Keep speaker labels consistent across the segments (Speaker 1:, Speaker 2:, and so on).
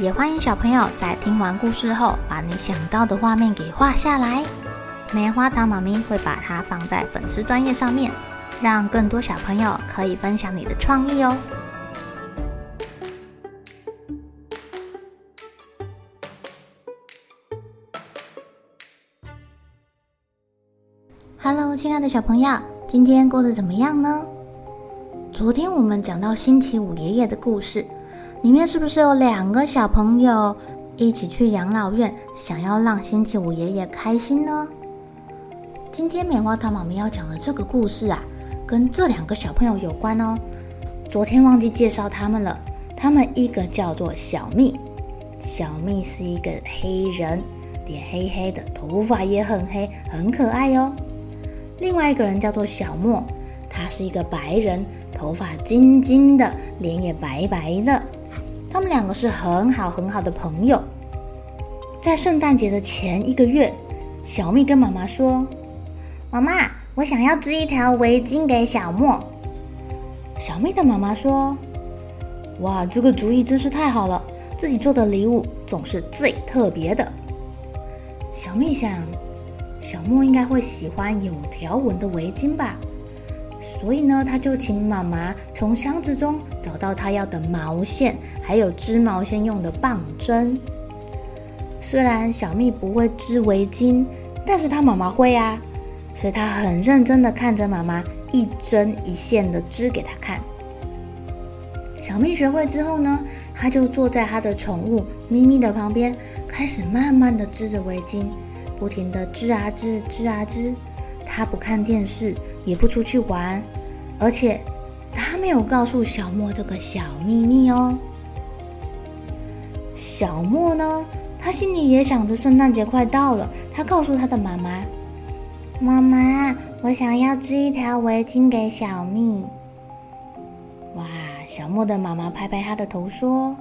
Speaker 1: 也欢迎小朋友在听完故事后，把你想到的画面给画下来。棉花糖妈咪会把它放在粉丝专页上面，让更多小朋友可以分享你的创意哦。Hello，亲爱的小朋友，今天过得怎么样呢？昨天我们讲到星期五爷爷的故事，里面是不是有两个小朋友一起去养老院，想要让星期五爷爷开心呢？今天棉花糖妈咪要讲的这个故事啊，跟这两个小朋友有关哦。昨天忘记介绍他们了，他们一个叫做小蜜，小蜜是一个黑人，脸黑黑的，头发也很黑，很可爱哟。另外一个人叫做小莫，他是一个白人，头发金金的，脸也白白的。他们两个是很好很好的朋友。在圣诞节的前一个月，小蜜跟妈妈说：“妈妈，我想要织一条围巾给小莫。”小蜜的妈妈说：“哇，这个主意真是太好了！自己做的礼物总是最特别的。”小蜜想。小莫应该会喜欢有条纹的围巾吧，所以呢，他就请妈妈从箱子中找到他要的毛线，还有织毛线用的棒针。虽然小蜜不会织围巾，但是他妈妈会啊，所以他很认真的看着妈妈一针一线的织给他看。小蜜学会之后呢，他就坐在他的宠物咪咪的旁边，开始慢慢的织着围巾。不停的织啊织，织啊织，他不看电视，也不出去玩，而且他没有告诉小莫这个小秘密哦。小莫呢，他心里也想着圣诞节快到了，他告诉他的妈妈：“妈妈，我想要织一条围巾给小蜜。”哇，小莫的妈妈拍拍他的头说：“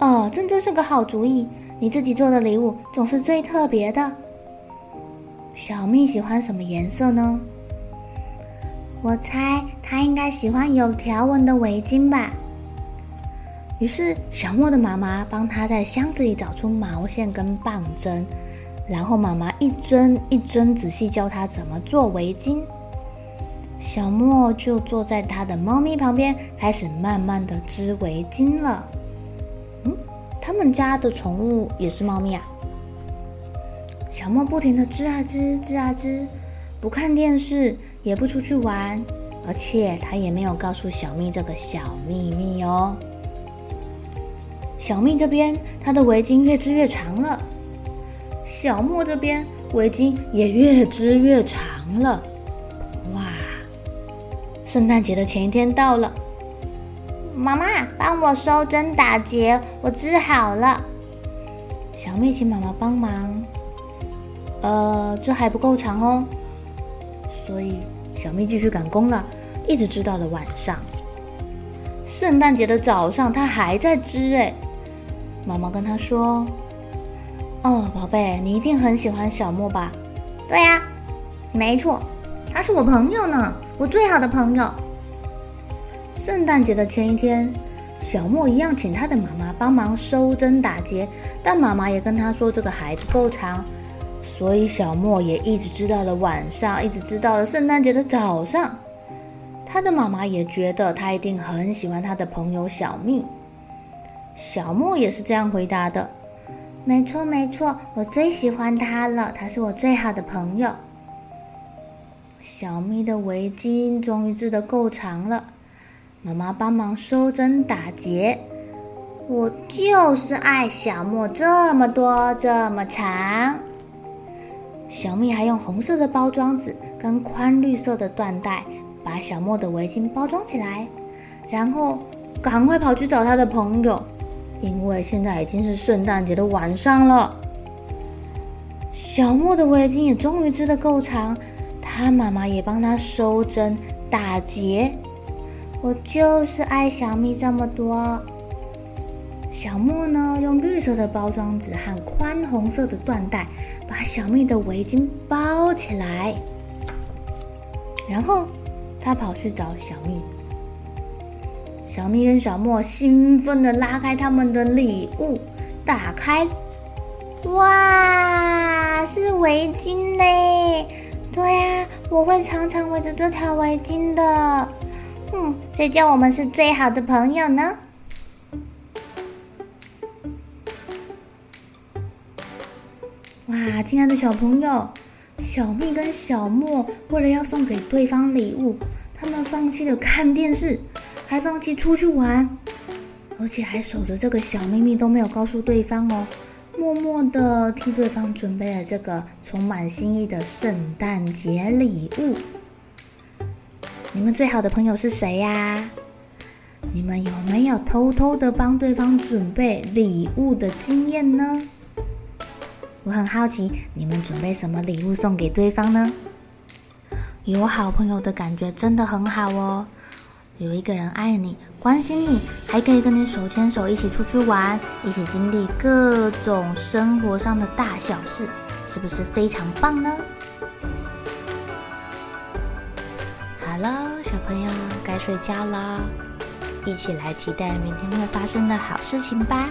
Speaker 1: 哦，这真是个好主意。”你自己做的礼物总是最特别的。小蜜喜欢什么颜色呢？我猜她应该喜欢有条纹的围巾吧。于是小莫的妈妈帮她在箱子里找出毛线跟棒针，然后妈妈一针一针仔细教她怎么做围巾。小莫就坐在他的猫咪旁边，开始慢慢的织围巾了。嗯他们家的宠物也是猫咪啊。小莫不停地织啊织，织啊织，不看电视，也不出去玩，而且他也没有告诉小蜜这个小秘密哦。小蜜这边，她的围巾越织越长了；小莫这边，围巾也越织越长了。哇！圣诞节的前一天到了。妈妈，帮我收针打结，我织好了。小蜜请妈妈帮忙。呃，这还不够长哦，所以小蜜继续赶工了，一直织到了晚上。圣诞节的早上，她还在织哎。妈妈跟她说：“哦，宝贝，你一定很喜欢小莫吧？”“对呀，没错，他是我朋友呢，我最好的朋友。”圣诞节的前一天，小莫一样请他的妈妈帮忙收针打结，但妈妈也跟他说这个还不够长，所以小莫也一直织到了晚上，一直织到了圣诞节的早上。他的妈妈也觉得他一定很喜欢他的朋友小蜜。小莫也是这样回答的：“没错没错，我最喜欢他了，他是我最好的朋友。”小蜜的围巾终于织得够长了。妈妈帮忙收针打结，我就是爱小莫这么多这么长。小蜜还用红色的包装纸跟宽绿色的缎带把小莫的围巾包装起来，然后赶快跑去找他的朋友。因为现在已经是圣诞节的晚上了。小莫的围巾也终于织得够长，他妈妈也帮他收针打结。我就是爱小蜜这么多。小莫呢，用绿色的包装纸和宽红色的缎带把小蜜的围巾包起来，然后他跑去找小蜜。小蜜跟小莫兴奋地拉开他们的礼物，打开，哇，是围巾呢！对呀，我会常常围着这条围巾的。嗯，谁叫我们是最好的朋友呢？哇，亲爱的小朋友，小蜜跟小莫为了要送给对方礼物，他们放弃了看电视，还放弃出去玩，而且还守着这个小秘密都没有告诉对方哦，默默的替对方准备了这个充满心意的圣诞节礼物。你们最好的朋友是谁呀？你们有没有偷偷的帮对方准备礼物的经验呢？我很好奇，你们准备什么礼物送给对方呢？有好朋友的感觉真的很好哦。有一个人爱你、关心你，还可以跟你手牵手一起出去玩，一起经历各种生活上的大小事，是不是非常棒呢？好了，小朋友该睡觉了，一起来期待明天会发生的好事情吧。